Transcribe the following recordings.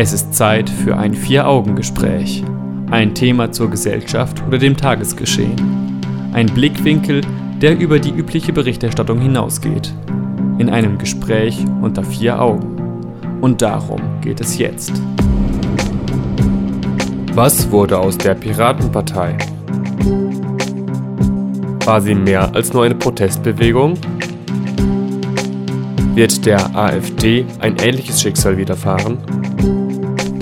Es ist Zeit für ein Vier-Augen-Gespräch. Ein Thema zur Gesellschaft oder dem Tagesgeschehen. Ein Blickwinkel, der über die übliche Berichterstattung hinausgeht. In einem Gespräch unter vier Augen. Und darum geht es jetzt. Was wurde aus der Piratenpartei? War sie mehr als nur eine Protestbewegung? Wird der AfD ein ähnliches Schicksal widerfahren?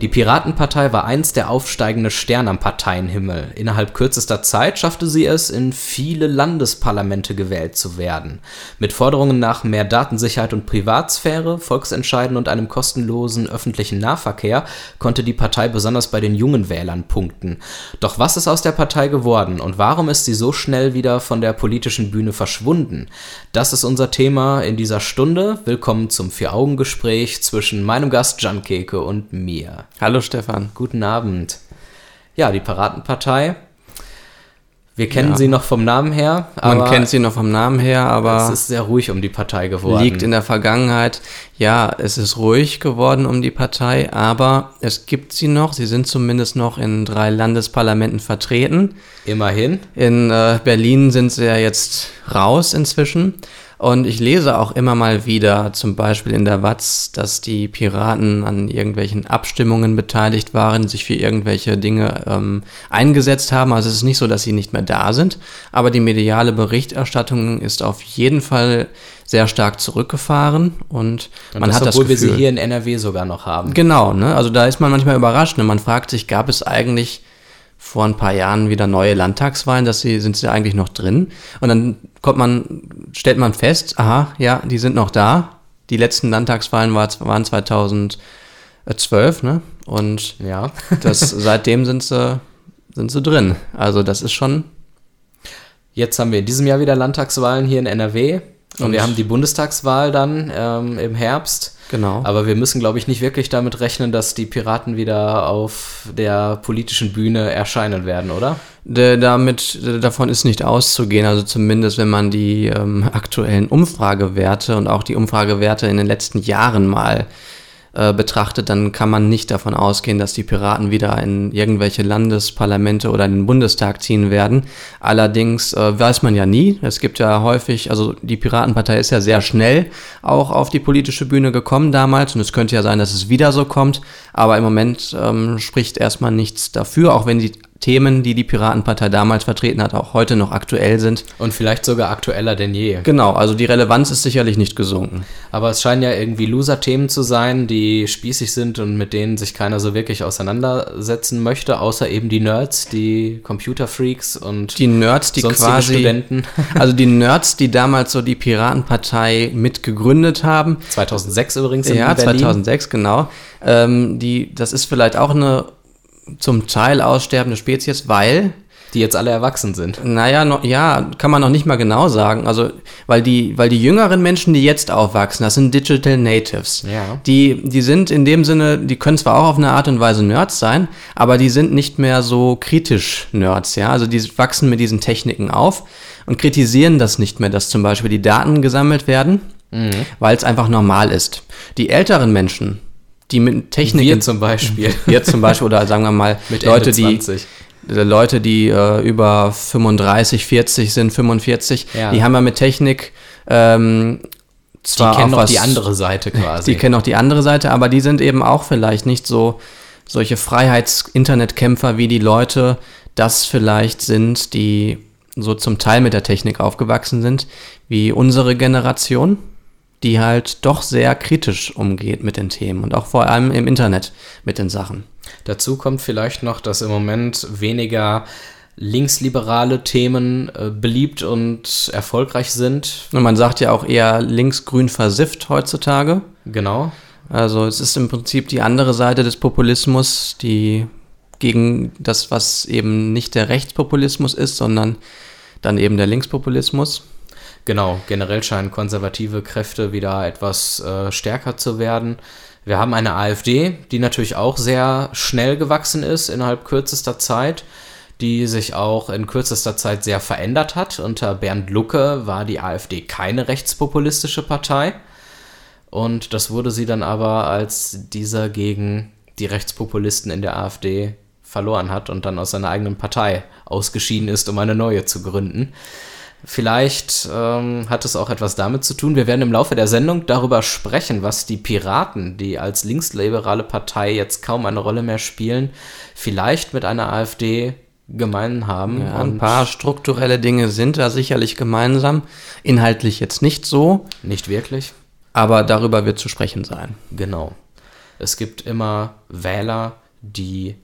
Die Piratenpartei war einst der aufsteigende Stern am Parteienhimmel. Innerhalb kürzester Zeit schaffte sie es, in viele Landesparlamente gewählt zu werden. Mit Forderungen nach mehr Datensicherheit und Privatsphäre, Volksentscheiden und einem kostenlosen öffentlichen Nahverkehr konnte die Partei besonders bei den jungen Wählern punkten. Doch was ist aus der Partei geworden und warum ist sie so schnell wieder von der politischen Bühne verschwunden? Das ist unser Thema in dieser Stunde. Willkommen zum Vier-Augen-Gespräch zwischen meinem Gast Jan Keke und mir. Hallo Stefan. Guten Abend. Ja, die Piratenpartei. Wir kennen Ja. sie noch vom Namen her, Man kennt sie noch vom Namen her, es aber ist sehr ruhig um die Partei geworden. liegt in der Vergangenheit. Ja, es ist ruhig geworden um die Partei, aber es gibt sie noch. Sie sind zumindest noch in drei Landesparlamenten vertreten. Immerhin. In äh, Berlin sind sie ja jetzt raus inzwischen. Und ich lese auch immer mal wieder, zum Beispiel in der Watz, dass die Piraten an irgendwelchen Abstimmungen beteiligt waren, sich für irgendwelche Dinge ähm, eingesetzt haben. Also es ist nicht so, dass sie nicht mehr da sind, aber die mediale Berichterstattung ist auf jeden Fall sehr stark zurückgefahren und, Und man das, hat das obwohl wir Gefühl, sie hier in NRW sogar noch haben. Genau, ne? Also da ist man manchmal überrascht. Ne? Man fragt sich, gab es eigentlich vor ein paar Jahren wieder neue Landtagswahlen, dass sie, sind sie eigentlich noch drin? Und dann kommt man, stellt man fest, aha, ja, die sind noch da. Die letzten Landtagswahlen war, waren 2012, ne? Und Ja. das, seitdem sind sie, sind sie drin. Also das ist schon, Jetzt haben wir in diesem Jahr wieder Landtagswahlen hier in NRW. Und, Und- wir haben die Bundestagswahl dann ähm, im Herbst. genau. Aber wir müssen, glaube ich, nicht wirklich damit rechnen, dass die Piraten wieder auf der politischen Bühne erscheinen werden, oder? D- damit, davon ist nicht auszugehen, also zumindest wenn man die ähm, aktuellen Umfragewerte und auch die Umfragewerte in den letzten Jahren mal äh, betrachtet, dann kann man nicht davon ausgehen, dass die Piraten wieder in irgendwelche Landesparlamente oder in den Bundestag ziehen werden. Allerdings äh, weiß man ja nie. Es gibt ja häufig, also die Piratenpartei ist ja sehr schnell auch auf die politische Bühne gekommen damals und es könnte ja sein, dass es wieder so kommt. Aber im Moment ähm, spricht erstmal nichts dafür, auch wenn die Themen, die die Piratenpartei damals vertreten hat, auch heute noch aktuell sind. Und vielleicht sogar aktueller denn je. Genau, also die Relevanz ist sicherlich nicht gesunken. Aber es scheinen ja irgendwie Loser-Themen zu sein, die spießig sind und mit denen sich keiner so wirklich auseinandersetzen möchte, außer eben die Nerds, die Computerfreaks und Die Nerds, die quasi, Studenten. also die Nerds, die damals so die Piratenpartei mitgegründet haben, 2006 übrigens in ja, Berlin. 2006, genau. Ähm, die, das ist vielleicht auch eine zum Teil aussterbende Spezies, weil, Die jetzt alle erwachsen sind. naja, noch, ja, kann man noch nicht mal genau sagen. Also, weil die, weil die jüngeren Menschen, die jetzt aufwachsen, das sind Digital Natives. Ja. Die, die sind in dem Sinne, die können zwar auch auf eine Art und Weise Nerds sein, aber die sind nicht mehr so kritisch Nerds, ja. Also die wachsen mit diesen Techniken auf und kritisieren das nicht mehr, dass zum Beispiel die Daten gesammelt werden, weil es einfach normal ist. Die älteren Menschen, die mit Techniken. Wir zum Beispiel. Wir zum Beispiel, oder sagen wir mal, Mit Leute, die, 20. äh, Leute, die äh, über 35, 40 sind, 45, Ja. die haben ja mit Technik ähm, Die zwar kennen auch noch was, die andere Seite quasi. die kennen auch die andere Seite, aber die sind eben auch vielleicht nicht so solche Freiheits-Internetkämpfer wie die Leute das vielleicht sind, die so zum Teil mit der Technik aufgewachsen sind, wie unsere Generation, die halt doch sehr kritisch umgeht mit den Themen und auch vor allem im Internet mit den Sachen. Dazu kommt vielleicht noch, dass im Moment weniger linksliberale Themen äh, beliebt und erfolgreich sind. Und man sagt ja auch eher linksgrün versifft heutzutage. Genau. Also es ist im Prinzip die andere Seite des Populismus, die gegen das, was eben nicht der Rechtspopulismus ist, sondern dann eben der Linkspopulismus. Genau, generell scheinen konservative Kräfte wieder etwas äh, stärker zu werden. Wir haben eine AfD, die natürlich auch sehr schnell gewachsen ist innerhalb kürzester Zeit, die sich auch in kürzester Zeit sehr verändert hat. Unter Bernd Lucke war die AfD keine rechtspopulistische Partei. Und das wurde sie dann aber, als dieser gegen die Rechtspopulisten in der AfD verloren hat und dann aus seiner eigenen Partei ausgeschieden ist, um eine neue zu gründen. Vielleicht ähm, hat es auch etwas damit zu tun. Wir werden im Laufe der Sendung darüber sprechen, was die Piraten, die als linksliberale Partei jetzt kaum eine Rolle mehr spielen, vielleicht mit einer AfD gemein haben. Ja, ein paar strukturelle Dinge sind da sicherlich gemeinsam. Inhaltlich jetzt nicht so. Nicht wirklich. Aber darüber wird zu sprechen sein. Genau. Es gibt immer Wähler, die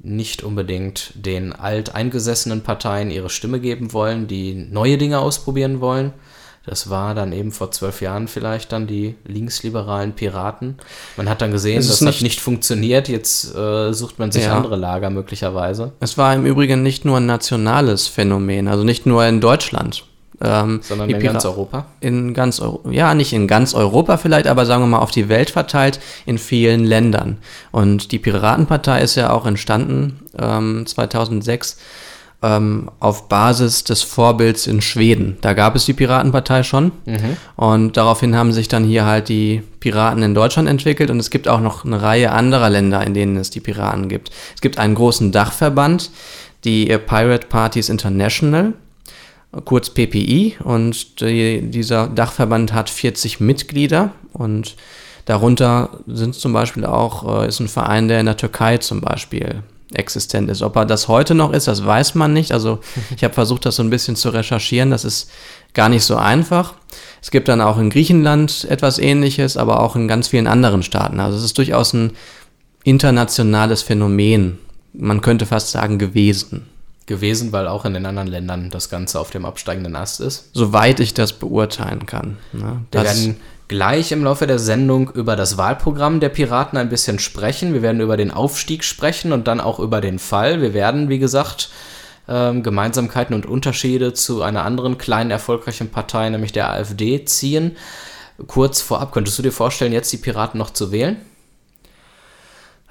nicht unbedingt den alteingesessenen Parteien ihre Stimme geben wollen, die neue Dinge ausprobieren wollen. Das war dann eben vor zwölf Jahren vielleicht dann die linksliberalen Piraten. Man hat dann gesehen, das nicht hat nicht funktioniert. Jetzt äh, sucht man sich ja. andere Lager möglicherweise. Es war im Übrigen nicht nur ein nationales Phänomen, also nicht nur in Deutschland. Ähm, Sondern in ganz Europa? In ganz Europa, ja, nicht in ganz Europa vielleicht, aber sagen wir mal auf die Welt verteilt, in vielen Ländern. Und die Piratenpartei ist ja auch entstanden ähm, 2006 ähm, auf Basis des Vorbilds in Schweden. Da gab es die Piratenpartei schon. Mhm. Und daraufhin haben sich dann hier halt die Piraten in Deutschland entwickelt. Und es gibt auch noch eine Reihe anderer Länder, in denen es die Piraten gibt. Es gibt einen großen Dachverband, die Pirate Parties International kurz PPI und die, dieser Dachverband hat 40 Mitglieder und darunter sind zum Beispiel auch, äh, ist ein Verein, der in der Türkei zum Beispiel existent ist. Ob er das heute noch ist, das weiß man nicht. Also ich habe versucht, das so ein bisschen zu recherchieren. Das ist gar nicht so einfach. Es gibt dann auch in Griechenland etwas Ähnliches, aber auch in ganz vielen anderen Staaten. Also es ist durchaus ein internationales Phänomen. Man könnte fast sagen gewesen gewesen, weil auch in den anderen Ländern das Ganze auf dem absteigenden Ast ist. Soweit ich das beurteilen kann. Ne? Wir werden gleich im Laufe der Sendung über das Wahlprogramm der Piraten ein bisschen sprechen. Wir werden über den Aufstieg sprechen und dann auch über den Fall. Wir werden, wie gesagt, ähm, Gemeinsamkeiten und Unterschiede zu einer anderen kleinen erfolgreichen Partei, nämlich der AfD, ziehen. Kurz vorab, könntest du dir vorstellen, jetzt die Piraten noch zu wählen?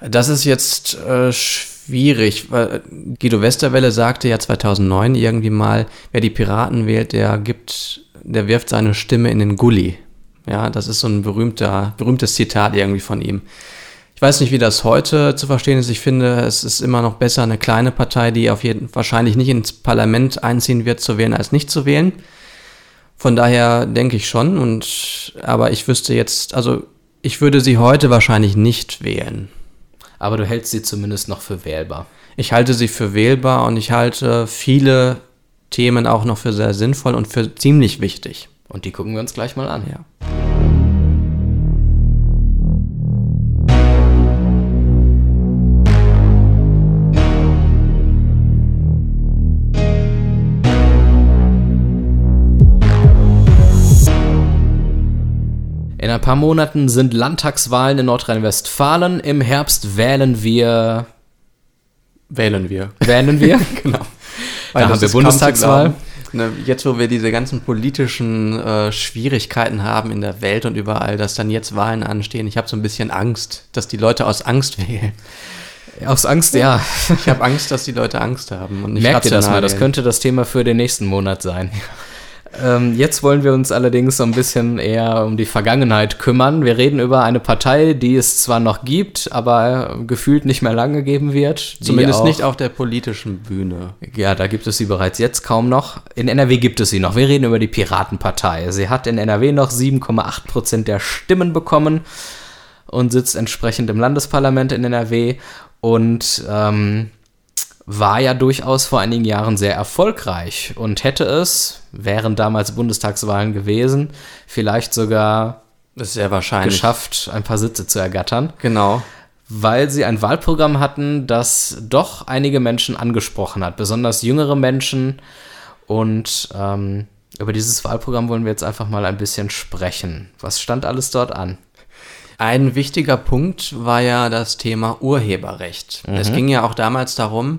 Das ist jetzt äh, schwierig. Guido Westerwelle sagte ja 2009 irgendwie mal, wer die Piraten wählt, der gibt, der wirft seine Stimme in den Gully. Ja, das ist so ein berühmter, berühmtes Zitat irgendwie von ihm. Ich weiß nicht, wie das heute zu verstehen ist. Ich finde, es ist immer noch besser, eine kleine Partei, die auf jeden wahrscheinlich nicht ins Parlament einziehen wird, zu wählen, als nicht zu wählen. Von daher denke ich schon. Und aber ich wüsste jetzt, also ich würde sie heute wahrscheinlich nicht wählen aber du hältst sie zumindest noch für wählbar. Ich halte sie für wählbar und ich halte viele Themen auch noch für sehr sinnvoll und für ziemlich wichtig. Und die gucken wir uns gleich mal an. Ja. In ein paar Monaten sind Landtagswahlen in Nordrhein-Westfalen. Im Herbst wählen wir. Wählen wir. Wählen wir? genau. Weil da haben wir Bundestagswahl. Ne, jetzt, wo wir diese ganzen politischen äh, Schwierigkeiten haben in der Welt und überall, dass dann jetzt Wahlen anstehen, ich habe so ein bisschen Angst, dass die Leute aus Angst wählen. Aus Angst, ja. Ich habe Angst, dass die Leute Angst haben. Und nicht Merkt ihr das mal, das könnte das Thema für den nächsten Monat sein. Ähm, jetzt wollen wir uns allerdings so ein bisschen eher um die Vergangenheit kümmern. Wir reden über eine Partei, die es zwar noch gibt, aber gefühlt nicht mehr lange geben wird. Zumindest auch, nicht auf der politischen Bühne. Ja, da gibt es sie bereits jetzt kaum noch. In NRW gibt es sie noch. Wir reden über die Piratenpartei. Sie hat in NRW noch 7,8 Prozent der Stimmen bekommen und sitzt entsprechend im Landesparlament in NRW. Und ähm, war ja durchaus vor einigen Jahren sehr erfolgreich und hätte es, wären damals Bundestagswahlen gewesen, vielleicht sogar geschafft, ein paar Sitze zu ergattern. Genau. Weil sie ein Wahlprogramm hatten, das doch einige Menschen angesprochen hat, besonders jüngere Menschen. Und ähm, über dieses Wahlprogramm wollen wir jetzt einfach mal ein bisschen sprechen. Was stand alles dort an? Ein wichtiger Punkt war ja das Thema Urheberrecht. Mhm. Es ging ja auch damals darum,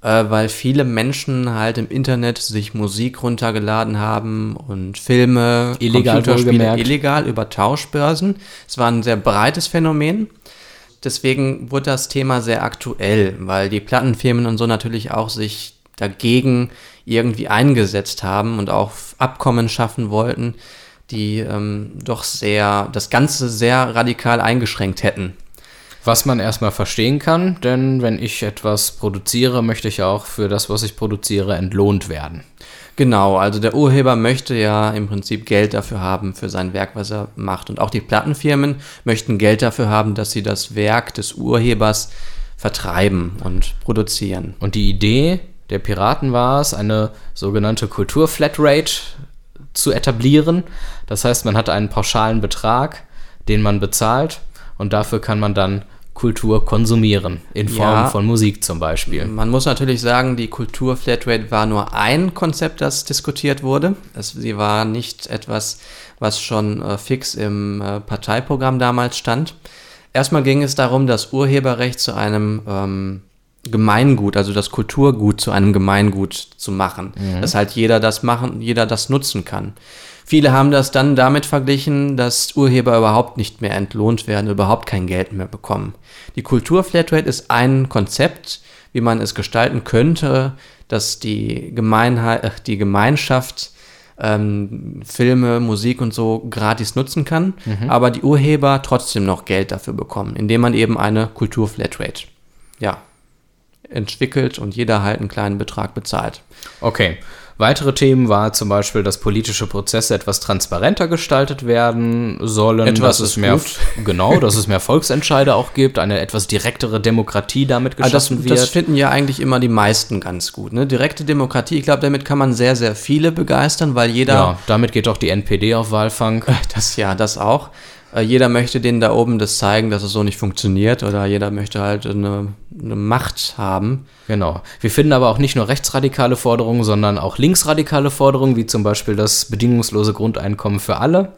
äh, weil viele Menschen halt im Internet sich Musik runtergeladen haben und Filme, illegal Computerspiele illegal über Tauschbörsen. Es war ein sehr breites Phänomen. deswegen wurde das Thema sehr aktuell, weil die Plattenfirmen und so natürlich auch sich dagegen irgendwie eingesetzt haben und auch Abkommen schaffen wollten, die ähm, doch sehr das Ganze sehr radikal eingeschränkt hätten. Was man erstmal verstehen kann, denn wenn ich etwas produziere, möchte ich auch für das, was ich produziere, entlohnt werden. Genau, also der Urheber möchte ja im Prinzip Geld dafür haben für sein Werk, was er macht. Und auch die Plattenfirmen möchten Geld dafür haben, dass sie das Werk des Urhebers vertreiben und produzieren. Und die Idee der Piraten war es, eine sogenannte Kultur-Flatrate zu etablieren. Das heißt, man hat einen pauschalen Betrag, den man bezahlt und dafür kann man dann Kultur konsumieren, in Form ja, von Musik zum Beispiel. Man muss natürlich sagen, die Kultur Flatrate war nur ein Konzept, das diskutiert wurde. Es, sie war nicht etwas, was schon äh, fix im äh, Parteiprogramm damals stand. Erstmal ging es darum, das Urheberrecht zu einem ähm, Gemeingut, also das Kulturgut zu einem Gemeingut zu machen, mhm. dass halt jeder das machen, jeder das nutzen kann. Viele haben das dann damit verglichen, dass Urheber überhaupt nicht mehr entlohnt werden, überhaupt kein Geld mehr bekommen. Die Kulturflatrate ist ein Konzept, wie man es gestalten könnte, dass die, Gemeinheit, äh, die Gemeinschaft ähm, Filme, Musik und so gratis nutzen kann, mhm. aber die Urheber trotzdem noch Geld dafür bekommen, indem man eben eine Kulturflatrate ja, entwickelt und jeder halt einen kleinen Betrag bezahlt. Okay. Weitere Themen war zum Beispiel, dass politische Prozesse etwas transparenter gestaltet werden sollen, etwas dass es mehr gut. genau, dass es mehr Volksentscheide auch gibt, eine etwas direktere Demokratie damit geschaffen also das, wird. Das finden ja eigentlich immer die meisten ganz gut. Ne? Direkte Demokratie, ich glaube, damit kann man sehr, sehr viele begeistern, weil jeder. Ja, damit geht auch die NPD auf Wahlfang. Das ja, das auch. Äh, jeder möchte denen da oben das zeigen, dass es so nicht funktioniert oder jeder möchte halt eine, eine, Macht haben. Genau. Wir finden aber auch nicht nur rechtsradikale Forderungen, sondern auch linksradikale Forderungen, wie zum Beispiel das bedingungslose Grundeinkommen für alle.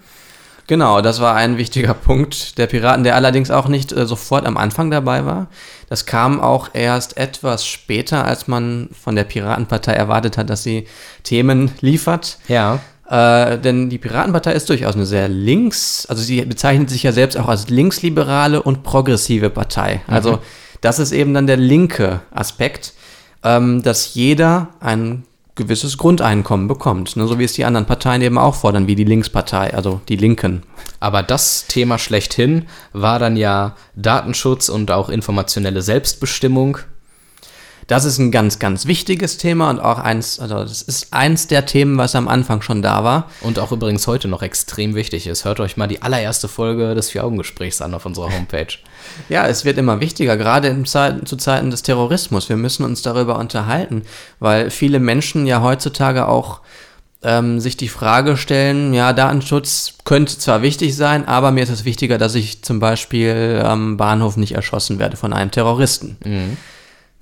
Genau, das war ein wichtiger Punkt der Piraten, der allerdings auch nicht äh, sofort am Anfang dabei war. Das kam auch erst etwas später, als man von der Piratenpartei erwartet hat, dass sie Themen liefert. Ja. Äh, denn die Piratenpartei ist durchaus eine sehr links, also sie bezeichnet sich ja selbst auch als linksliberale und progressive Partei. Also mhm. das ist eben dann der linke Aspekt, ähm, dass jeder ein gewisses Grundeinkommen bekommt, ne, so wie es die anderen Parteien eben auch fordern, wie die Linkspartei, also die Linken. Aber das Thema schlechthin war dann ja Datenschutz und auch informationelle Selbstbestimmung das ist ein ganz, ganz wichtiges Thema und auch eins, also das ist eins der Themen, was am Anfang schon da war. Und auch übrigens heute noch extrem wichtig ist. Hört euch mal die allererste Folge des Vier-Augen-Gesprächs an auf unserer Homepage. ja, es wird immer wichtiger, gerade Zeiten, zu Zeiten des Terrorismus. Wir müssen uns darüber unterhalten, weil viele Menschen ja heutzutage auch ähm, sich die Frage stellen, ja, Datenschutz könnte zwar wichtig sein, aber mir ist es wichtiger, dass ich zum Beispiel am Bahnhof nicht erschossen werde von einem Terroristen. Mhm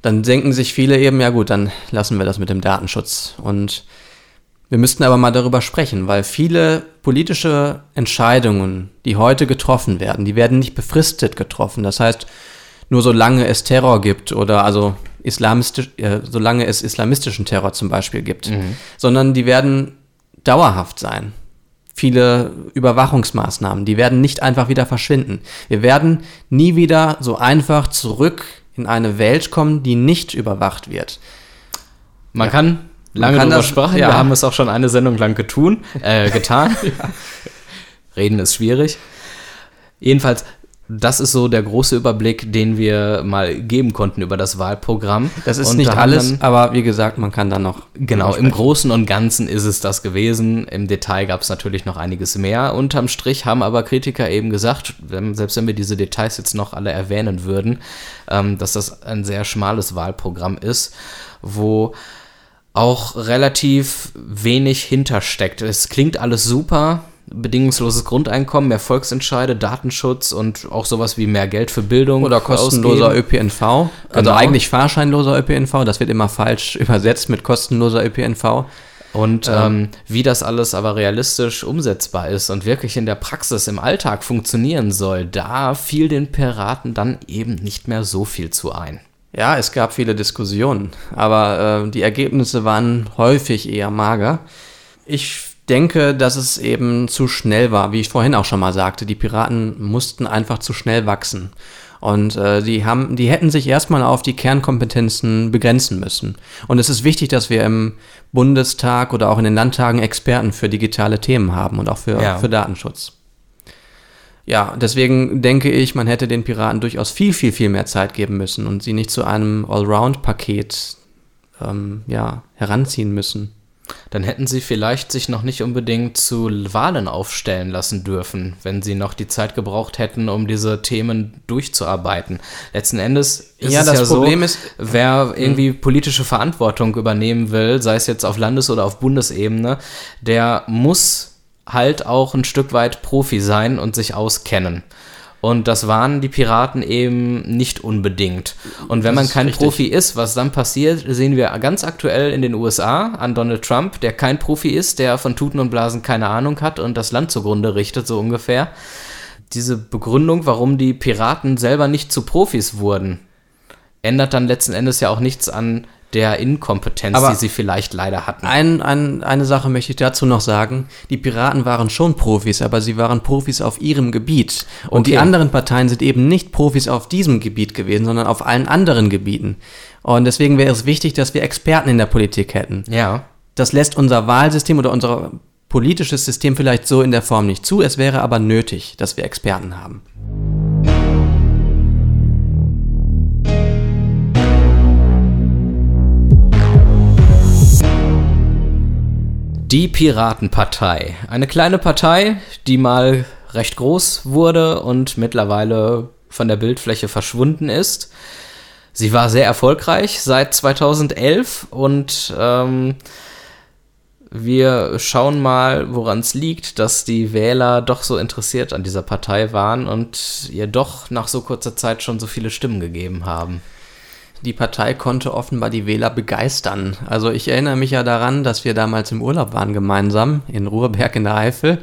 dann denken sich viele eben, ja gut, dann lassen wir das mit dem Datenschutz. Und wir müssten aber mal darüber sprechen, weil viele politische Entscheidungen, die heute getroffen werden, die werden nicht befristet getroffen. Das heißt, nur solange es Terror gibt oder also islamistisch, äh, solange es islamistischen Terror zum Beispiel gibt, mhm. sondern die werden dauerhaft sein. Viele Überwachungsmaßnahmen, die werden nicht einfach wieder verschwinden. Wir werden nie wieder so einfach zurück in eine Welt kommen, die nicht überwacht wird. Man ja. kann lange Man kann darüber sprechen, ja. wir haben es auch schon eine Sendung lang getun, äh, getan. ja. Reden ist schwierig. Jedenfalls, das ist so der große Überblick, den wir mal geben konnten über das Wahlprogramm. Das ist und nicht alles, dann, aber wie gesagt, man kann da noch. Genau, im Großen und Ganzen ist es das gewesen. Im Detail gab es natürlich noch einiges mehr. Unterm Strich haben aber Kritiker eben gesagt, selbst wenn wir diese Details jetzt noch alle erwähnen würden, ähm, dass das ein sehr schmales Wahlprogramm ist, wo auch relativ wenig hintersteckt. Es klingt alles super, bedingungsloses Grundeinkommen, mehr Volksentscheide, Datenschutz und auch sowas wie mehr Geld für Bildung. Oder kostenloser ausgeben. ÖPNV. Also genau. eigentlich fahrscheinloser ÖPNV, das wird immer falsch übersetzt mit kostenloser ÖPNV. Und ähm, ähm, wie das alles aber realistisch umsetzbar ist und wirklich in der Praxis im Alltag funktionieren soll, da fiel den Piraten dann eben nicht mehr so viel zu ein. Ja, es gab viele Diskussionen, aber äh, die Ergebnisse waren häufig eher mager. Ich denke, dass es eben zu schnell war, wie ich vorhin auch schon mal sagte. Die Piraten mussten einfach zu schnell wachsen. Und äh, die, haben, die hätten sich erstmal auf die Kernkompetenzen begrenzen müssen. Und es ist wichtig, dass wir im Bundestag oder auch in den Landtagen Experten für digitale Themen haben und auch für, ja. für Datenschutz. Ja, deswegen denke ich, man hätte den Piraten durchaus viel, viel, viel mehr Zeit geben müssen und sie nicht zu einem Allround-Paket ähm, ja, heranziehen müssen dann hätten sie vielleicht sich noch nicht unbedingt zu Wahlen aufstellen lassen dürfen, wenn sie noch die Zeit gebraucht hätten, um diese Themen durchzuarbeiten. Letzten Endes ist ja, es ja Problem so, ist, wer irgendwie hm. politische Verantwortung übernehmen will, sei es jetzt auf Landes- oder auf Bundesebene, der muss halt auch ein Stück weit Profi sein und sich auskennen. Und das waren die Piraten eben nicht unbedingt. Und wenn man kein richtig. Profi ist, was dann passiert, sehen wir ganz aktuell in den USA an Donald Trump, der kein Profi ist, der von Tuten und Blasen keine Ahnung hat und das Land zugrunde richtet, so ungefähr. Diese Begründung, warum die Piraten selber nicht zu Profis wurden, ändert dann letzten Endes ja auch nichts an der Inkompetenz, Aber die sie vielleicht leider hatten. Ein, ein, eine Sache möchte ich dazu noch sagen. Die Piraten waren schon Profis, aber sie waren Profis auf ihrem Gebiet. Und okay. die anderen Parteien sind eben nicht Profis auf diesem Gebiet gewesen, sondern auf allen anderen Gebieten. Und deswegen wäre es wichtig, dass wir Experten in der Politik hätten. Ja. Das lässt unser Wahlsystem oder unser politisches System vielleicht so in der Form nicht zu. Es wäre aber nötig, dass wir Experten haben. Die Piratenpartei. Eine kleine Partei, die mal recht groß wurde und mittlerweile von der Bildfläche verschwunden ist. Sie war sehr erfolgreich seit 2011 und ähm, wir schauen mal, woran es liegt, dass die Wähler doch so interessiert an dieser Partei waren und ihr doch nach so kurzer Zeit schon so viele Stimmen gegeben haben die Partei konnte offenbar die Wähler begeistern. Also ich erinnere mich ja daran, dass wir damals im Urlaub waren gemeinsam in Ruhrberg in der Eifel.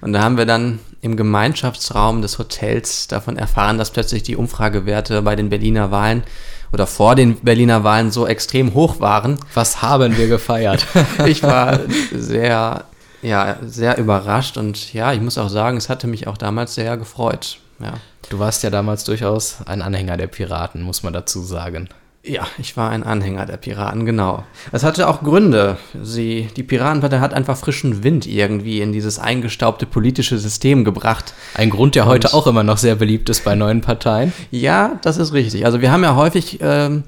Und da haben wir dann im Gemeinschaftsraum des Hotels davon erfahren, dass plötzlich die Umfragewerte bei den Berliner Wahlen oder vor den Berliner Wahlen so extrem hoch waren. Was haben wir gefeiert? ich war sehr, ja, sehr überrascht und ja, ich muss auch sagen, es hatte mich auch damals sehr gefreut. Ja. Du warst ja damals durchaus ein Anhänger der Piraten, muss man dazu sagen. Ja, ich war ein Anhänger der Piraten, genau. Es hatte auch Gründe. Sie, die Piratenpartei hat einfach frischen Wind irgendwie in dieses eingestaubte politische System gebracht. Ein Grund, der Und heute auch immer noch sehr beliebt ist bei neuen Parteien. Ja, das ist richtig. Also wir haben ja häufig, ähm,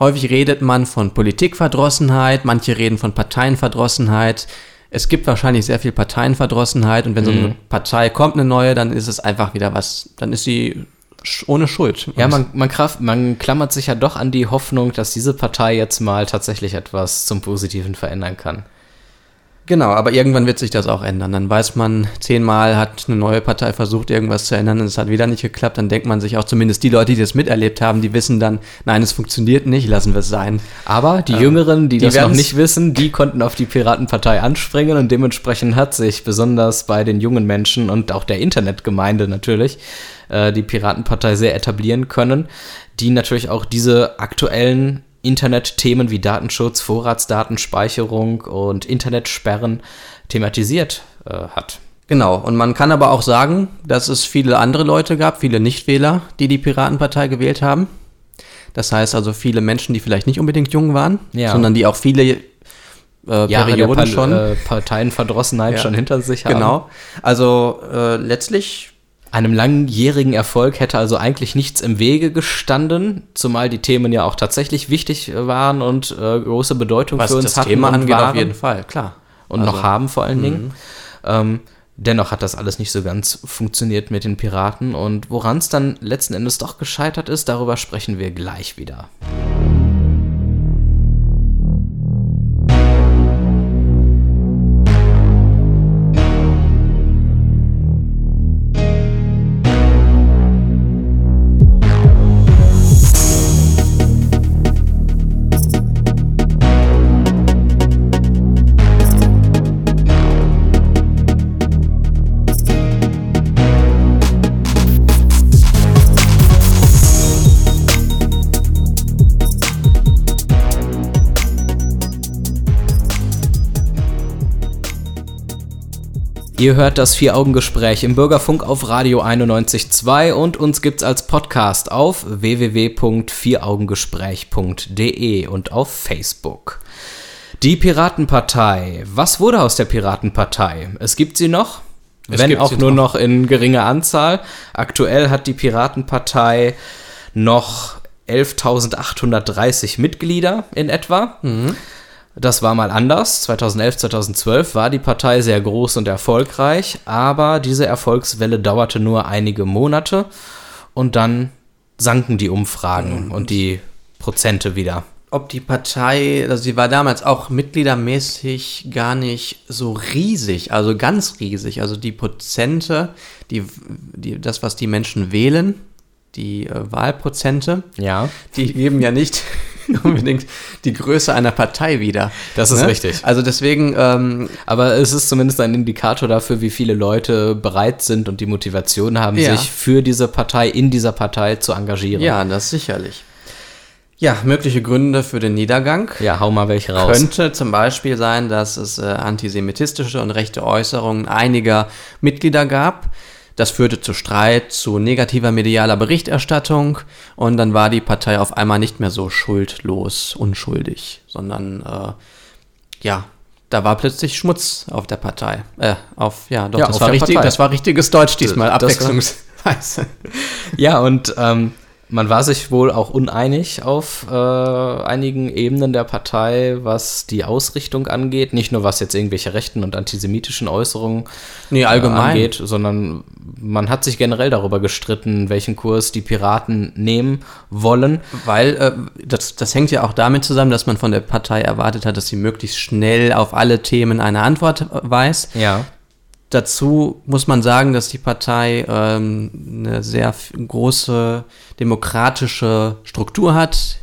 häufig redet man von Politikverdrossenheit, manche reden von Parteienverdrossenheit. Es gibt wahrscheinlich sehr viel Parteienverdrossenheit und wenn so eine mhm. Partei kommt, eine neue, dann ist es einfach wieder was, dann ist sie ohne Schuld. Ja, man, man, kraft, man klammert sich ja doch an die Hoffnung, dass diese Partei jetzt mal tatsächlich etwas zum Positiven verändern kann. Genau, aber irgendwann wird sich das auch ändern. Dann weiß man, zehnmal hat eine neue Partei versucht, irgendwas zu ändern und es hat wieder nicht geklappt. Dann denkt man sich auch zumindest die Leute, die das miterlebt haben, die wissen dann, nein, es funktioniert nicht, lassen wir es sein. Aber die äh, Jüngeren, die, die das noch nicht wissen, die konnten auf die Piratenpartei anspringen und dementsprechend hat sich besonders bei den jungen Menschen und auch der Internetgemeinde natürlich äh, die Piratenpartei sehr etablieren können, die natürlich auch diese aktuellen Internetthemen wie Datenschutz, Vorratsdatenspeicherung und Internetsperren thematisiert äh, hat. Genau, und man kann aber auch sagen, dass es viele andere Leute gab, viele Nichtwähler, die die Piratenpartei gewählt haben. Das heißt also viele Menschen, die vielleicht nicht unbedingt jung waren, ja. sondern die auch viele äh, Perioden pa schon. Äh, Parteienverdrossenheit ja. schon hinter sich haben. Genau. Also äh, letztlich einem langjährigen Erfolg hätte also eigentlich nichts im Wege gestanden, zumal die Themen ja auch tatsächlich wichtig waren und äh, große Bedeutung Was für uns das hatten Thema angeht, waren. auf jeden Fall, klar. Und also, noch haben vor allen Dingen. Mhm. Ähm, dennoch hat das alles nicht so ganz funktioniert mit den Piraten und woran es dann letzten Endes doch gescheitert ist, darüber sprechen wir gleich wieder. Ihr hört das Vier-Augen-Gespräch im Bürgerfunk auf Radio 91.2 und uns gibt's als Podcast auf www.vieraugengespräch.de und auf Facebook. Die Piratenpartei. Was wurde aus der Piratenpartei? Es gibt sie noch, Es wenn auch nur noch. noch in geringer Anzahl. Aktuell hat die Piratenpartei noch 11.830 Mitglieder in etwa. Das war mal anders. 2011, 2012 war die Partei sehr groß und erfolgreich, aber diese Erfolgswelle dauerte nur einige Monate und dann sanken die Umfragen und die Prozente wieder. Ob die Partei, also sie war damals auch mitgliedermäßig gar nicht so riesig, also ganz riesig. Also die Prozente, die, die, das, was die Menschen wählen, die äh, Wahlprozente, Ja. die geben ja nicht unbedingt die Größe einer Partei wieder. Das ist richtig. Also deswegen, ähm, Aber es ist zumindest ein Indikator dafür, wie viele Leute bereit sind und die Motivation haben, Ja. sich für diese Partei, in dieser Partei zu engagieren. ja, das sicherlich. Ja, mögliche Gründe für den Niedergang. Ja, hau mal welche raus. Könnte zum Beispiel sein, dass es äh, antisemitistische und rechte Äußerungen einiger Mitglieder gab. Das führte zu Streit, zu negativer medialer Berichterstattung und dann war die Partei auf einmal nicht mehr so schuldlos, unschuldig, sondern äh, ja, da war plötzlich Schmutz auf der Partei. Äh, auf, ja, doch, Ja, das, war richtig, Partei. das war richtiges Deutsch diesmal, abwechslungsweise. Ja, und ähm, man war sich wohl auch uneinig auf äh, einigen Ebenen der Partei, was die Ausrichtung angeht. Nicht nur was jetzt irgendwelche rechten und antisemitischen Äußerungen Nee, allgemein. äh, angeht, sondern man hat sich generell darüber gestritten, welchen Kurs die Piraten nehmen wollen. Weil äh, das, das hängt ja auch damit zusammen, dass man von der Partei erwartet hat, dass sie möglichst schnell auf alle Themen eine Antwort äh, weiß. Ja. Dazu muss man sagen, dass die Partei ähm, eine sehr große demokratische Struktur hat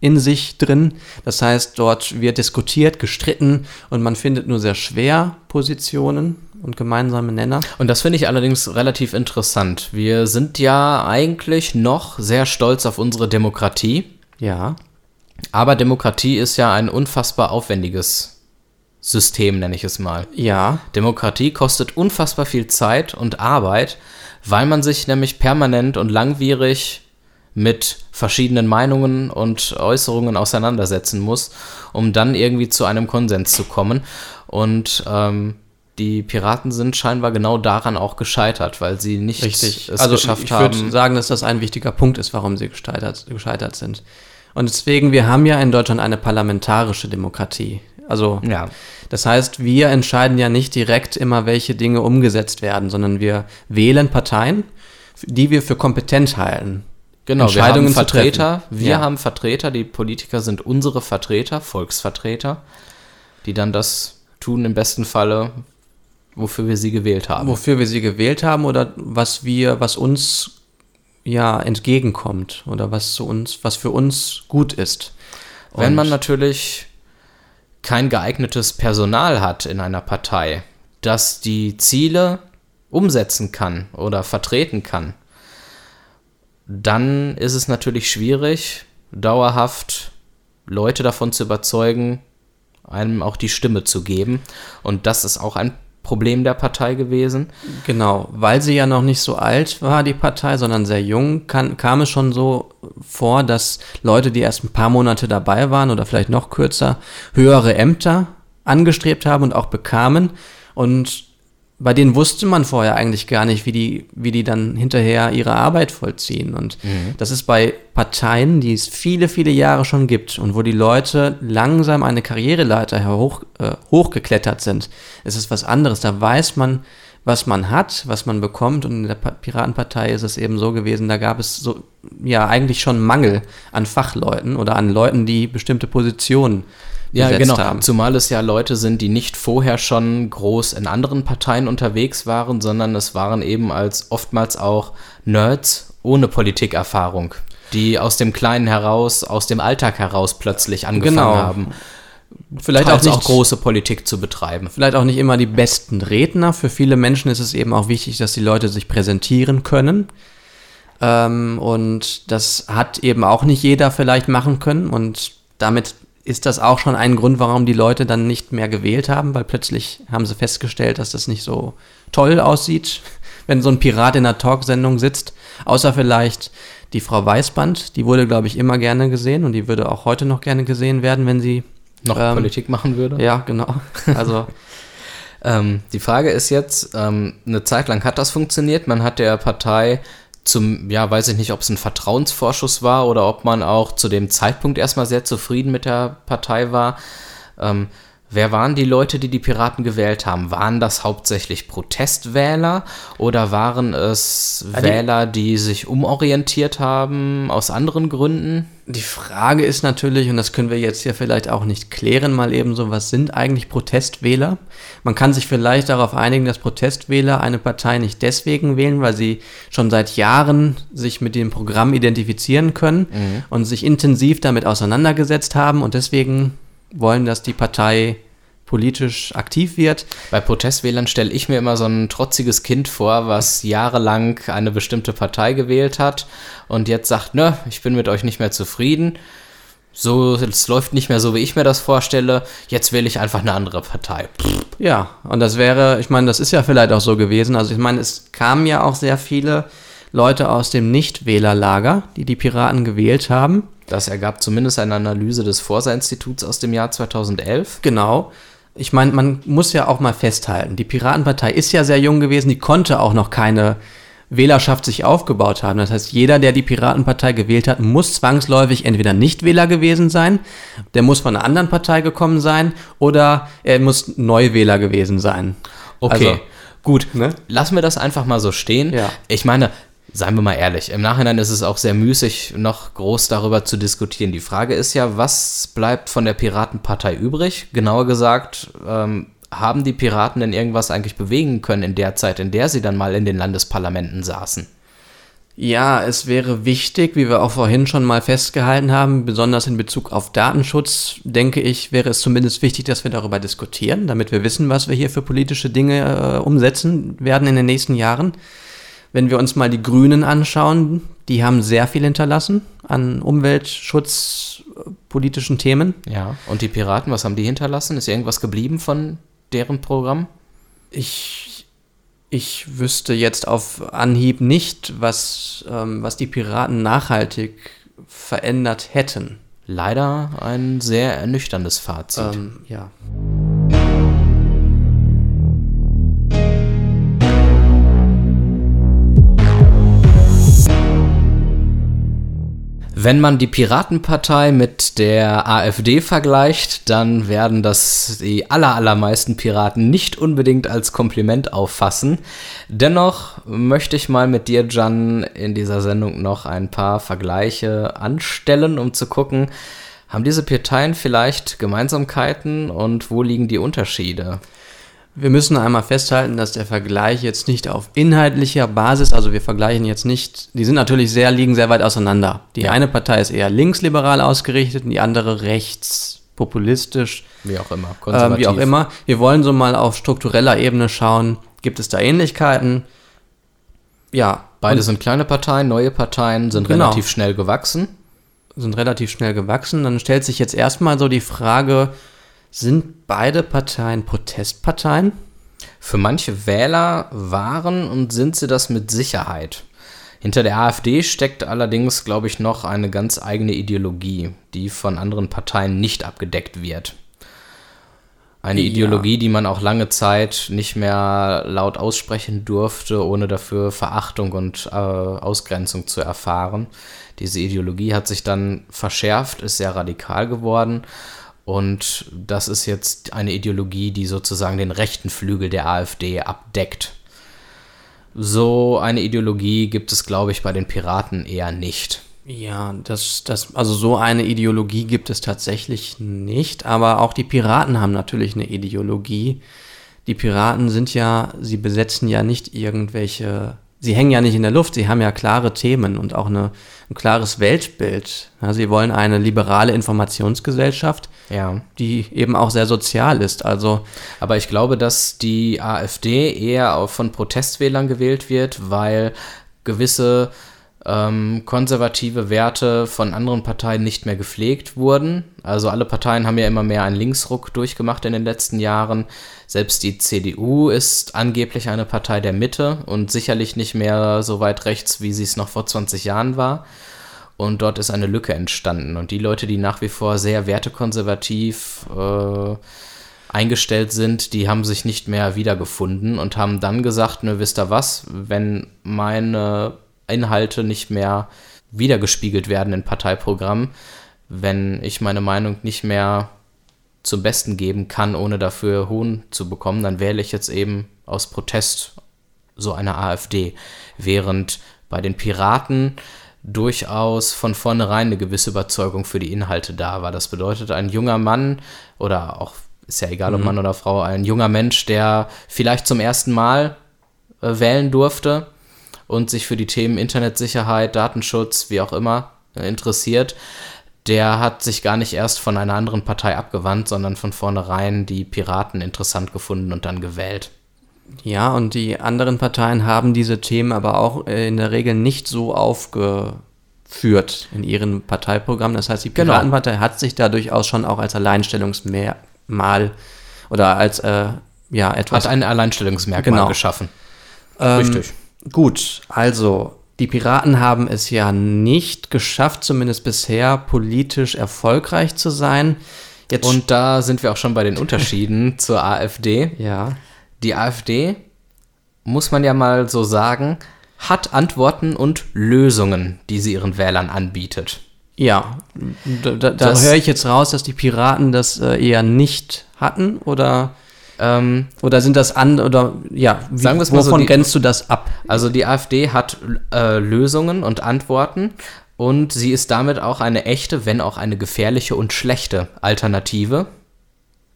in sich drin. Das heißt, dort wird diskutiert, gestritten und man findet nur sehr schwer Positionen und gemeinsame Nenner. Und das finde ich allerdings relativ interessant. Wir sind ja eigentlich noch sehr stolz auf unsere Demokratie. Ja, Aber Demokratie ist ja ein unfassbar aufwendiges System, nenne ich es mal. ja, Demokratie kostet unfassbar viel Zeit und Arbeit, weil man sich nämlich permanent und langwierig mit verschiedenen Meinungen und Äußerungen auseinandersetzen muss, um dann irgendwie zu einem Konsens zu kommen. Und ähm, die Piraten sind scheinbar genau daran auch gescheitert, weil sie nicht Richtig. es also geschafft ich haben. würde sagen, dass das ein wichtiger Punkt ist, warum sie gescheitert, gescheitert sind. Und deswegen, wir haben ja in Deutschland eine parlamentarische Demokratie. Also ja. das heißt, wir entscheiden ja nicht direkt immer, welche Dinge umgesetzt werden, sondern wir wählen Parteien, die wir für kompetent halten. Genau, wir haben Entscheidungen Vertreter, wir Ja. haben Vertreter, die Politiker sind unsere Vertreter, Volksvertreter, die dann das tun im besten Falle, wofür wir sie gewählt haben. Wofür wir sie gewählt haben oder was wir, was uns ja entgegenkommt oder was zu uns, was für uns gut ist. Wenn Und- man natürlich kein geeignetes Personal hat in einer Partei, das die Ziele umsetzen kann oder vertreten kann, dann ist es natürlich schwierig, dauerhaft Leute davon zu überzeugen, einem auch die Stimme zu geben. Und das ist auch ein Problem der Partei gewesen. Genau, weil sie ja noch nicht so alt war, die Partei, sondern sehr jung, kann, kam es schon so vor, dass Leute, die erst ein paar Monate dabei waren oder vielleicht noch kürzer, höhere Ämter angestrebt haben und auch bekamen. Und bei denen wusste man vorher eigentlich gar nicht, wie die, wie die dann hinterher ihre Arbeit vollziehen. Und das ist bei Parteien, die es viele, viele Jahre schon gibt und wo die Leute langsam eine Karriereleiter hoch, äh, hochgeklettert sind, ist es was anderes. Da weiß man, was man hat, was man bekommt. Und in der Pa- Piratenpartei ist es eben so gewesen, da gab es so, ja, eigentlich schon Mangel an Fachleuten oder an Leuten, die bestimmte Positionen Ja, genau. haben. Zumal es ja Leute sind, die nicht vorher schon groß in anderen Parteien unterwegs waren, sondern es waren eben als oftmals auch Nerds ohne Politikerfahrung, die aus dem Kleinen heraus, aus dem Alltag heraus plötzlich angefangen Genau. haben, Vielleicht auch nicht auch große Politik zu betreiben. vielleicht auch nicht immer die besten Redner. Für viele Menschen ist es eben auch wichtig, dass die Leute sich präsentieren können. Ähm, und das hat eben auch nicht jeder vielleicht machen können. Und damit ist das auch schon ein Grund, warum die Leute dann nicht mehr gewählt haben, weil plötzlich haben sie festgestellt, dass das nicht so toll aussieht, wenn so ein Pirat in einer Talksendung sitzt. Außer vielleicht die Frau Weißband, die wurde, glaube ich, immer gerne gesehen und die würde auch heute noch gerne gesehen werden, wenn sie noch ähm, Politik machen würde. Ja, genau. Also ähm, die Frage ist jetzt, ähm, eine Zeit lang hat das funktioniert. Man hat der Partei zum, ja, weiß ich nicht, ob es ein Vertrauensvorschuss war oder ob man auch zu dem Zeitpunkt erstmal sehr zufrieden mit der Partei war. Ähm, wer waren die Leute, die die Piraten gewählt haben? Waren das hauptsächlich Protestwähler oder waren es die, Wähler, die sich umorientiert haben aus anderen Gründen? Die Frage ist natürlich, und das können wir jetzt hier vielleicht auch nicht klären, mal eben so, was sind eigentlich Protestwähler? Man kann sich vielleicht darauf einigen, dass Protestwähler eine Partei nicht deswegen wählen, weil sie schon seit Jahren sich mit dem Programm identifizieren können mhm. und sich intensiv damit auseinandergesetzt haben und deswegen wollen, dass die Partei politisch aktiv wird. Bei Protestwählern stelle ich mir immer so ein trotziges Kind vor, was jahrelang eine bestimmte Partei gewählt hat und jetzt sagt, ne, ich bin mit euch nicht mehr zufrieden. So, es läuft nicht mehr so, wie ich mir das vorstelle. Jetzt wähle ich einfach eine andere Partei. Ja, und das wäre, ich meine, das ist ja vielleicht auch so gewesen. Also ich meine, es kamen ja auch sehr viele Leute aus dem Nichtwählerlager, die die Piraten gewählt haben. Das ergab zumindest eine Analyse des Forsa-Instituts aus dem Jahr 2011. Genau. Ich meine, man muss ja auch mal festhalten, die Piratenpartei ist ja sehr jung gewesen, die konnte auch noch keine Wählerschaft sich aufgebaut haben. Das heißt, jeder, der die Piratenpartei gewählt hat, muss zwangsläufig entweder Nichtwähler gewesen sein, der muss von einer anderen Partei gekommen sein oder er muss Neuwähler gewesen sein. Okay, also, gut. Ne? Lass mir das einfach mal so stehen. Ja. Ich meine, seien wir mal ehrlich, im Nachhinein ist es auch sehr müßig, noch groß darüber zu diskutieren. Die Frage ist ja, was bleibt von der Piratenpartei übrig? Genauer gesagt, ähm, haben die Piraten denn irgendwas eigentlich bewegen können in der Zeit, in der sie dann mal in den Landesparlamenten saßen? Ja, es wäre wichtig, wie wir auch vorhin schon mal festgehalten haben, besonders in Bezug auf Datenschutz, denke ich, wäre es zumindest wichtig, dass wir darüber diskutieren, damit wir wissen, was wir hier für politische Dinge äh, umsetzen werden in den nächsten Jahren. Wenn wir uns mal die Grünen anschauen, die haben sehr viel hinterlassen an umweltschutzpolitischen Themen. Ja, und die Piraten, was haben die hinterlassen? Ist irgendwas geblieben von deren Programm? Ich, ich wüsste jetzt auf Anhieb nicht, was, ähm, was die Piraten nachhaltig verändert hätten. Leider ein sehr ernüchterndes Fazit. Ähm, ja. Wenn man die Piratenpartei mit der AfD vergleicht, dann werden das die allermeisten Piraten nicht unbedingt als Kompliment auffassen. Dennoch möchte ich mal mit dir, Jan, in dieser Sendung noch ein paar Vergleiche anstellen, um zu gucken, haben diese Parteien vielleicht Gemeinsamkeiten und wo liegen die Unterschiede? Wir müssen einmal festhalten, dass der Vergleich jetzt nicht auf inhaltlicher Basis, also wir vergleichen jetzt nicht, die sind natürlich sehr, liegen sehr weit auseinander. Die ja. eine Partei ist eher linksliberal ausgerichtet und die andere rechtspopulistisch. Wie auch immer, konservativ. Äh, wie auch immer. Wir wollen so mal auf struktureller Ebene schauen, gibt es da Ähnlichkeiten? Ja. Beide sind kleine Parteien, neue Parteien, sind genau. relativ schnell gewachsen. Sind relativ schnell gewachsen. Dann stellt sich jetzt erstmal so die Frage, sind beide Parteien Protestparteien? Für manche Wähler waren und sind sie das mit Sicherheit. Hinter der AfD steckt allerdings, glaube ich, noch eine ganz eigene Ideologie, die von anderen Parteien nicht abgedeckt wird. Eine ja. Ideologie, die man auch lange Zeit nicht mehr laut aussprechen durfte, ohne dafür Verachtung und äh, Ausgrenzung zu erfahren. Diese Ideologie hat sich dann verschärft, ist sehr radikal geworden und das ist jetzt eine Ideologie, die sozusagen den rechten Flügel der AfD abdeckt. So eine Ideologie gibt es, glaube ich, bei den Piraten eher nicht. Ja, das, das, also so eine Ideologie gibt es tatsächlich nicht, aber auch die Piraten haben natürlich eine Ideologie. Die Piraten sind ja, sie besetzen ja nicht irgendwelche sie hängen ja nicht in der Luft, sie haben ja klare Themen und auch eine, ein klares Weltbild. Ja, sie wollen eine liberale Informationsgesellschaft, ja. die eben auch sehr sozial ist. Also, Aber ich glaube, dass die AfD eher von Protestwählern gewählt wird, weil gewisse ähm, konservative Werte von anderen Parteien nicht mehr gepflegt wurden. Also alle Parteien haben ja immer mehr einen Linksruck durchgemacht in den letzten Jahren. Selbst die CDU ist angeblich eine Partei der Mitte und sicherlich nicht mehr so weit rechts, wie sie es noch vor 20 Jahren war. Und dort ist eine Lücke entstanden. Und die Leute, die nach wie vor sehr wertekonservativ äh, eingestellt sind, die haben sich nicht mehr wiedergefunden und haben dann gesagt, ne, wisst ihr was, wenn meine Inhalte nicht mehr wiedergespiegelt werden in Parteiprogrammen, wenn ich meine Meinung nicht mehr zum Besten geben kann, ohne dafür Hohn zu bekommen, dann wähle ich jetzt eben aus Protest so eine AfD. Während bei den Piraten durchaus von vornherein eine gewisse Überzeugung für die Inhalte da war. Das bedeutet, ein junger Mann oder auch, ist ja egal ob mhm. Mann oder Frau, ein junger Mensch, der vielleicht zum ersten Mal äh, wählen durfte und sich für die Themen Internetsicherheit, Datenschutz, wie auch immer äh, interessiert, der hat sich gar nicht erst von einer anderen Partei abgewandt, sondern von vornherein die Piraten interessant gefunden und dann gewählt. Ja, und die anderen Parteien haben diese Themen aber auch äh, in der Regel nicht so aufgeführt in ihren Parteiprogrammen. Das heißt, die genau. Piratenpartei genau. hat sich da durchaus schon auch als Alleinstellungsmerkmal oder als äh, ja etwas. Hat ein Alleinstellungsmerkmal genau. geschaffen. Ähm, Richtig. Gut, also die Piraten haben es ja nicht geschafft, zumindest bisher politisch erfolgreich zu sein. Jetzt und da sind wir auch schon bei den Unterschieden zur AfD. Ja die AfD, muss man ja mal so sagen, hat Antworten und Lösungen, die sie ihren Wählern anbietet. Ja, da, da, höre ich jetzt raus, dass die Piraten das äh, eher nicht hatten oder ähm, oder sind das an oder ja, wie, sagen wovon so, die, grenzt du das ab? Also die AfD hat äh, Lösungen und Antworten und sie ist damit auch eine echte, wenn auch eine gefährliche und schlechte Alternative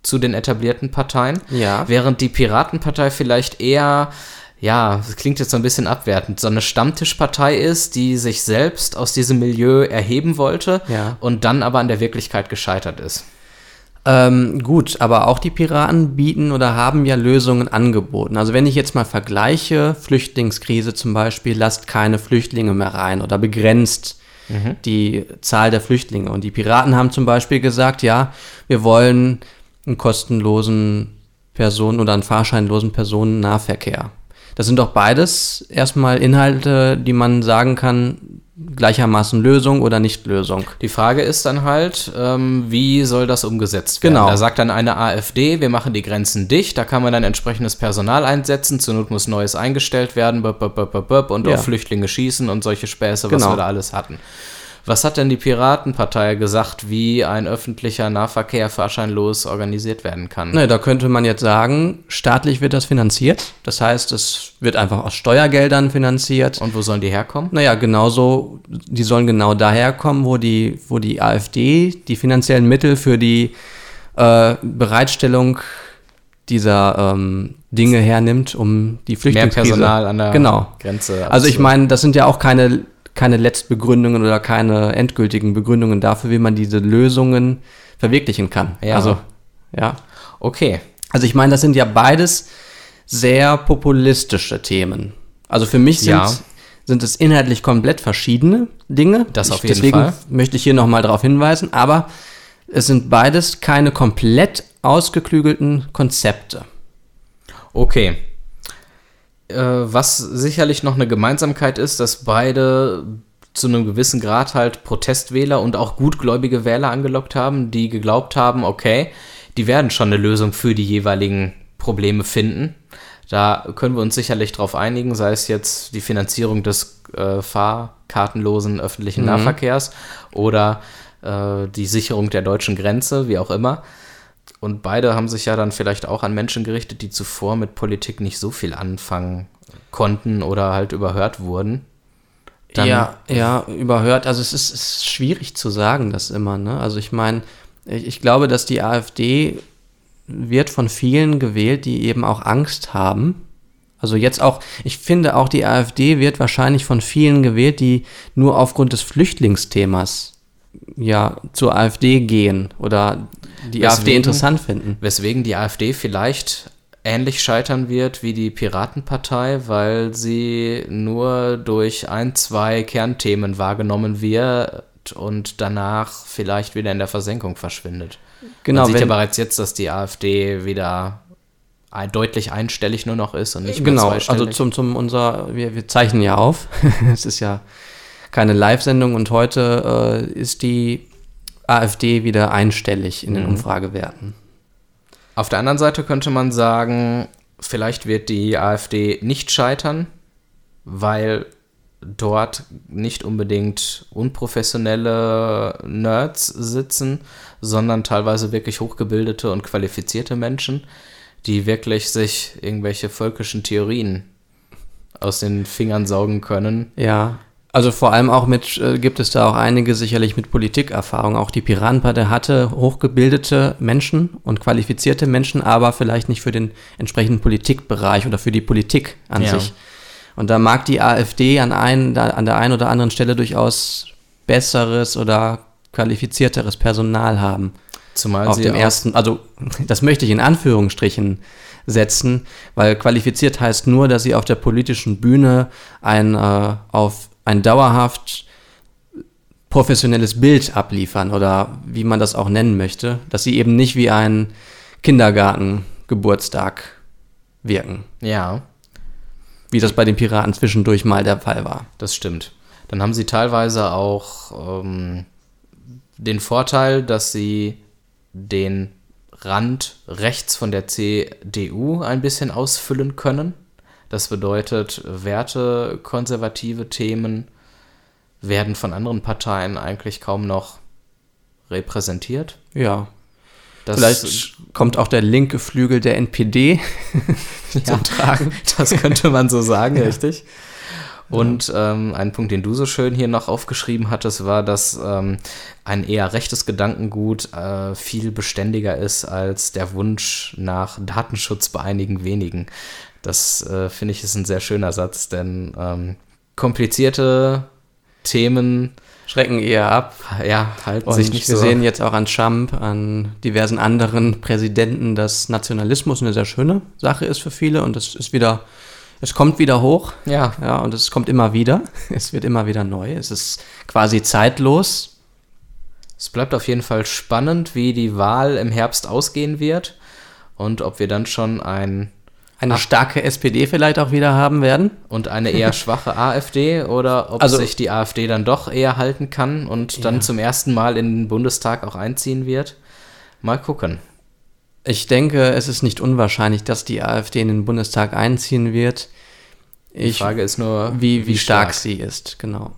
zu den etablierten Parteien. Ja. Während die Piratenpartei vielleicht eher, ja, das klingt jetzt so ein bisschen abwertend, so eine Stammtischpartei ist, die sich selbst aus diesem Milieu erheben wollte ja. und dann aber an der Wirklichkeit gescheitert ist. Ähm, gut, aber auch die Piraten bieten oder haben ja Lösungen angeboten. Also wenn ich jetzt mal vergleiche, Flüchtlingskrise zum Beispiel, lasst keine Flüchtlinge mehr rein oder begrenzt mhm. die Zahl der Flüchtlinge. Und die Piraten haben zum Beispiel gesagt, ja, wir wollen einen kostenlosen Personen- oder einen fahrscheinlosen Personennahverkehr. Das sind doch beides erstmal Inhalte, die man sagen kann, gleichermaßen Lösung oder nicht Lösung. Die Frage ist dann halt, ähm, wie soll das umgesetzt werden? Genau. Da sagt dann eine AfD, wir machen die Grenzen dicht, da kann man dann entsprechendes Personal einsetzen, zur Not muss Neues eingestellt werden, böp, böp, böp, und ja. auf Flüchtlinge schießen und solche Späße, was genau. wir da alles hatten. Was hat denn die Piratenpartei gesagt, wie ein öffentlicher Nahverkehr fahrscheinlos organisiert werden kann? Ne, da könnte man jetzt sagen, staatlich wird das finanziert. Das heißt, es wird einfach aus Steuergeldern finanziert. Und wo sollen die herkommen? Naja, genauso, die sollen genau daher kommen, wo die, wo die AfD die finanziellen Mittel für die äh, Bereitstellung dieser ähm, Dinge hernimmt, um die Flüchtlingskrise... Mehr Personal an der genau. Grenze. Also ich meine, das sind ja auch keine keine Letztbegründungen oder keine endgültigen Begründungen dafür, wie man diese Lösungen verwirklichen kann. Ja. Also, ja. Okay. Also ich meine, das sind ja beides sehr populistische Themen. Also für mich sind, ja. sind es inhaltlich komplett verschiedene Dinge. Das auf jeden deswegen Fall. Deswegen möchte ich hier nochmal darauf hinweisen, aber es sind beides keine komplett ausgeklügelten Konzepte. Okay. Äh, was sicherlich noch eine Gemeinsamkeit ist, dass beide zu einem gewissen Grad halt Protestwähler und auch gutgläubige Wähler angelockt haben, die geglaubt haben, okay, die werden schon eine Lösung für die jeweiligen Probleme finden. Da können wir uns sicherlich darauf einigen, sei es jetzt die Finanzierung des äh, fahrkartenlosen öffentlichen mhm. Nahverkehrs oder äh, die Sicherung der deutschen Grenze, wie auch immer. Und beide haben sich ja dann vielleicht auch an Menschen gerichtet, die zuvor mit Politik nicht so viel anfangen konnten oder halt überhört wurden. Dann ja, ja, überhört. Also es ist, ist schwierig zu sagen, das immer. Ne? Also ich meine, ich, ich glaube, dass die AfD wird von vielen gewählt, die eben auch Angst haben. Also jetzt auch, ich finde auch die AfD wird wahrscheinlich von vielen gewählt, die nur aufgrund des Flüchtlingsthemas ja zur AfD gehen oder die weswegen, AfD interessant finden. Weswegen die AfD vielleicht ähnlich scheitern wird wie die Piratenpartei, weil sie nur durch ein, zwei Kernthemen wahrgenommen wird und danach vielleicht wieder in der Versenkung verschwindet. Genau, Man sieht ja bereits jetzt, dass die AfD wieder deutlich einstellig nur noch ist und nicht mehr Genau, also zum, zum unser, wir, wir zeichnen ja auf. es ist ja keine Live-Sendung und heute äh, ist die AfD wieder einstellig in den mhm. Umfragewerten. Auf der anderen Seite könnte man sagen, vielleicht wird die AfD nicht scheitern, weil dort nicht unbedingt unprofessionelle Nerds sitzen, sondern teilweise wirklich hochgebildete und qualifizierte Menschen, die wirklich sich irgendwelche völkischen Theorien aus den Fingern saugen können. Ja, also vor allem auch mit, äh, gibt es da auch einige sicherlich mit Politikerfahrung. Auch die Piratenpartei hatte hochgebildete Menschen und qualifizierte Menschen, aber vielleicht nicht für den entsprechenden Politikbereich oder für die Politik an ja. sich. Und da mag die AfD an, ein, an der einen oder anderen Stelle durchaus besseres oder qualifizierteres Personal haben. Zumal auf dem ersten, also das möchte ich in Anführungsstrichen setzen, weil qualifiziert heißt nur, dass sie auf der politischen Bühne ein äh, auf ein dauerhaft professionelles Bild abliefern oder wie man das auch nennen möchte, dass sie eben nicht wie ein Kindergartengeburtstag wirken. Ja. Wie das bei den Piraten zwischendurch mal der Fall war. Das stimmt. Dann haben sie teilweise auch ähm, den Vorteil, dass sie den Rand rechts von der CDU ein bisschen ausfüllen können. Das bedeutet, wertekonservative Themen werden von anderen Parteien eigentlich kaum noch repräsentiert. Ja. Das Vielleicht kommt auch der linke Flügel der NPD zum ja, Tragen. Das könnte man so sagen, ja. richtig. Und ähm, ein Punkt, den du so schön hier noch aufgeschrieben hattest, war, dass ähm, ein eher rechtes Gedankengut äh, viel beständiger ist als der Wunsch nach Datenschutz bei einigen wenigen. Das äh, finde ich ist ein sehr schöner Satz, denn ähm, komplizierte Themen schrecken eher ab. Ja, halten Und sich nicht wir so. Wir sehen jetzt auch an Trump, an diversen anderen Präsidenten, dass Nationalismus eine sehr schöne Sache ist für viele und es ist wieder es kommt wieder hoch. Ja. Ja, und es kommt immer wieder. Es wird immer wieder neu. Es ist quasi zeitlos. Es bleibt auf jeden Fall spannend, wie die Wahl im Herbst ausgehen wird und ob wir dann schon ein eine starke SPD vielleicht auch wieder haben werden. Und eine eher schwache AfD oder ob also, sich die AfD dann doch eher halten kann und dann ja. zum ersten Mal in den Bundestag auch einziehen wird. Mal gucken. Ich denke, es ist nicht unwahrscheinlich, dass die AfD in den Bundestag einziehen wird. Ich, die Frage ist nur, wie, wie, wie stark, stark sie ist, genau.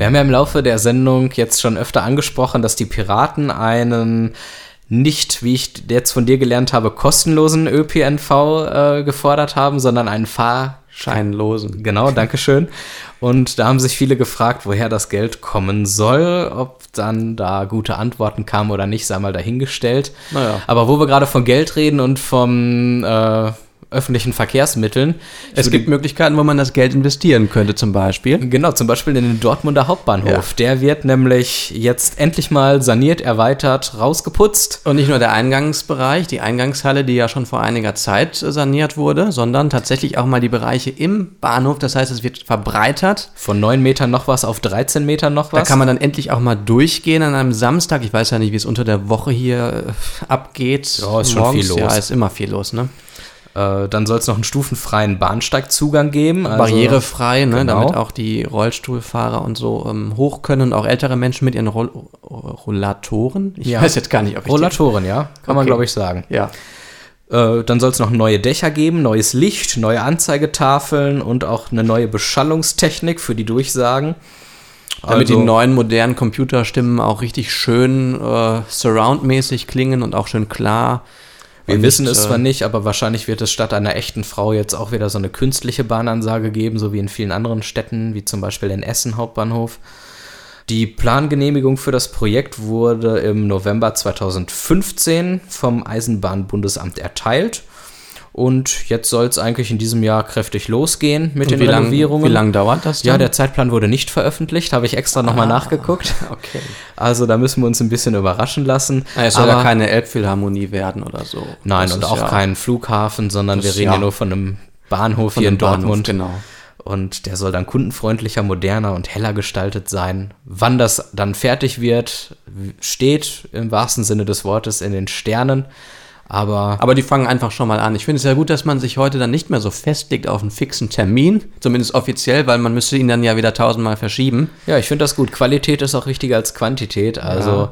Wir haben ja im Laufe der Sendung jetzt schon öfter angesprochen, dass die Piraten einen nicht, wie ich jetzt von dir gelernt habe, kostenlosen ÖPNV äh, gefordert haben, sondern einen Fahrscheinlosen. Genau, Dankeschön. Und da haben sich viele gefragt, woher das Geld kommen soll, ob dann da gute Antworten kamen oder nicht, sei mal dahingestellt. Naja. Aber wo wir gerade von Geld reden und vom äh, öffentlichen Verkehrsmitteln. Es gibt Möglichkeiten, wo man das Geld investieren könnte, zum Beispiel. Genau, zum Beispiel in den Dortmunder Hauptbahnhof. Ja. Der wird nämlich jetzt endlich mal saniert, erweitert, rausgeputzt. Und nicht nur der Eingangsbereich, die Eingangshalle, die ja schon vor einiger Zeit saniert wurde, sondern tatsächlich auch mal die Bereiche im Bahnhof. Das heißt, es wird verbreitert. Von 9 Metern noch was auf 13 Metern noch was. Da kann man dann endlich auch mal durchgehen an einem Samstag. Ich weiß ja nicht, wie es unter der Woche hier äh, abgeht. Ja, ist Morgens, schon viel los. Ja, ist immer viel los, ne? Äh, dann soll es noch einen stufenfreien Bahnsteigzugang geben. Also, Barrierefrei, ne, genau. damit auch die Rollstuhlfahrer und so ähm, hoch können und auch ältere Menschen mit ihren Roll Rollatoren. Ich ja. weiß jetzt gar nicht, ob ich Rollatoren, ja, kann okay. man glaube ich sagen. Ja. Äh, dann soll es noch neue Dächer geben, neues Licht, neue Anzeigetafeln und auch eine neue Beschallungstechnik für die Durchsagen. Damit also, die neuen modernen Computerstimmen auch richtig schön äh, surroundmäßig klingen und auch schön klar wir und wissen es zwar äh, nicht, aber wahrscheinlich wird es statt einer echten Frau jetzt auch wieder so eine künstliche Bahnansage geben, so wie in vielen anderen Städten, wie zum Beispiel in Essen Hauptbahnhof. Die Plangenehmigung für das Projekt wurde im November 2015 vom Eisenbahnbundesamt erteilt. Und jetzt soll es eigentlich in diesem Jahr kräftig losgehen mit Und den wie lang- Renovierungen. wie lang dauert das Ja, dann? der Zeitplan wurde nicht veröffentlicht, habe ich extra nochmal Ah, nachgeguckt. Okay. Also da müssen wir uns ein bisschen überraschen lassen. Ah, Es soll ja keine Elbphilharmonie werden oder so. Nein, Das und auch ja- kein Flughafen, sondern wir reden ja. ja nur von einem Bahnhof von hier in dem Bahnhof, Dortmund. Genau. Und der soll dann kundenfreundlicher, moderner und heller gestaltet sein. Wann das dann fertig wird, steht im wahrsten Sinne des Wortes in den Sternen. Aber Aber die fangen einfach schon mal an. Ich finde es ja gut, dass man sich heute dann nicht mehr so festlegt auf einen fixen Termin, zumindest offiziell, weil man müsste ihn dann ja wieder tausendmal verschieben. ja, ich finde das gut. Qualität ist auch wichtiger als Quantität. Also Ja.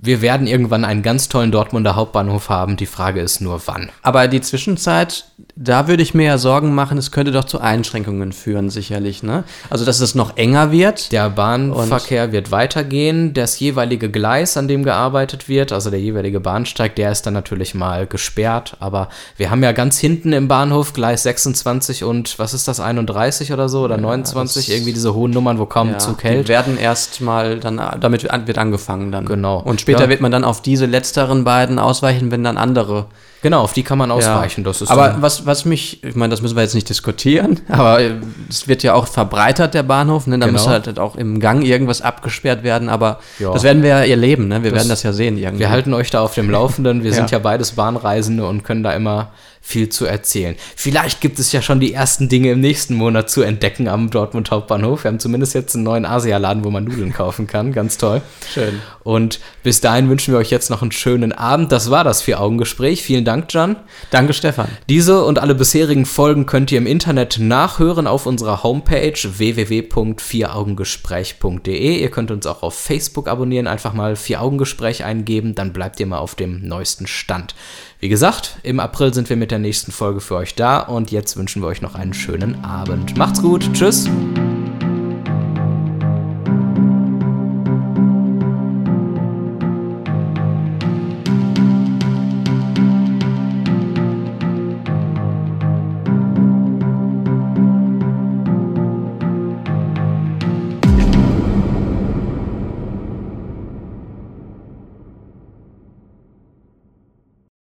wir werden irgendwann einen ganz tollen Dortmunder Hauptbahnhof haben. Die Frage ist nur wann. Aber die Zwischenzeit, da würde ich mir ja Sorgen machen, es könnte doch zu Einschränkungen führen, sicherlich, ne? Also, dass es noch enger wird. Der Bahnverkehr wird weitergehen. Das jeweilige Gleis, an dem gearbeitet wird, also der jeweilige Bahnsteig, der ist dann natürlich mal gesperrt. Aber wir haben ja ganz hinten im Bahnhof Gleis 26 und was ist das, 31 oder so oder 29, das- irgendwie diese hohen Nummern, wo kaum Ja, Zug die hält. werden erst mal dann, damit wird angefangen dann. Genau. Und später Ja. wird man dann auf diese letzteren beiden ausweichen, wenn dann andere Genau, auf die kann man ausweichen. Das ist aber dann- was, was mich, ich meine, das müssen wir jetzt nicht diskutieren, aber äh, es wird ja auch verbreitert, der Bahnhof, ne? Da Genau. muss halt auch im Gang irgendwas abgesperrt werden, aber Ja. das werden wir ja erleben, ne? Wir werden das ja sehen irgendwie. Wir halten euch da auf dem Laufenden. Wir Ja. sind ja beides Bahnreisende und können da immer viel zu erzählen. Vielleicht gibt es ja schon die ersten Dinge im nächsten Monat zu entdecken am Dortmund Hauptbahnhof. Wir haben zumindest jetzt einen neuen Asialaden, wo man Nudeln kaufen kann. Ganz toll. Schön. Und bis dahin wünschen wir euch jetzt noch einen schönen Abend. Das war das Vier-Augen-Gespräch. Vielen Dank, Jan. Danke, Stefan. Diese und alle bisherigen Folgen könnt ihr im Internet nachhören auf unserer Homepage www.vieraugengespräch.de. Ihr könnt uns auch auf Facebook abonnieren, einfach mal Vier-Augen-Gespräch eingeben, dann bleibt ihr mal auf dem neuesten Stand. Wie gesagt, im April sind wir mit der nächsten Folge für euch da und jetzt wünschen wir euch noch einen schönen Abend. Macht's gut, tschüss.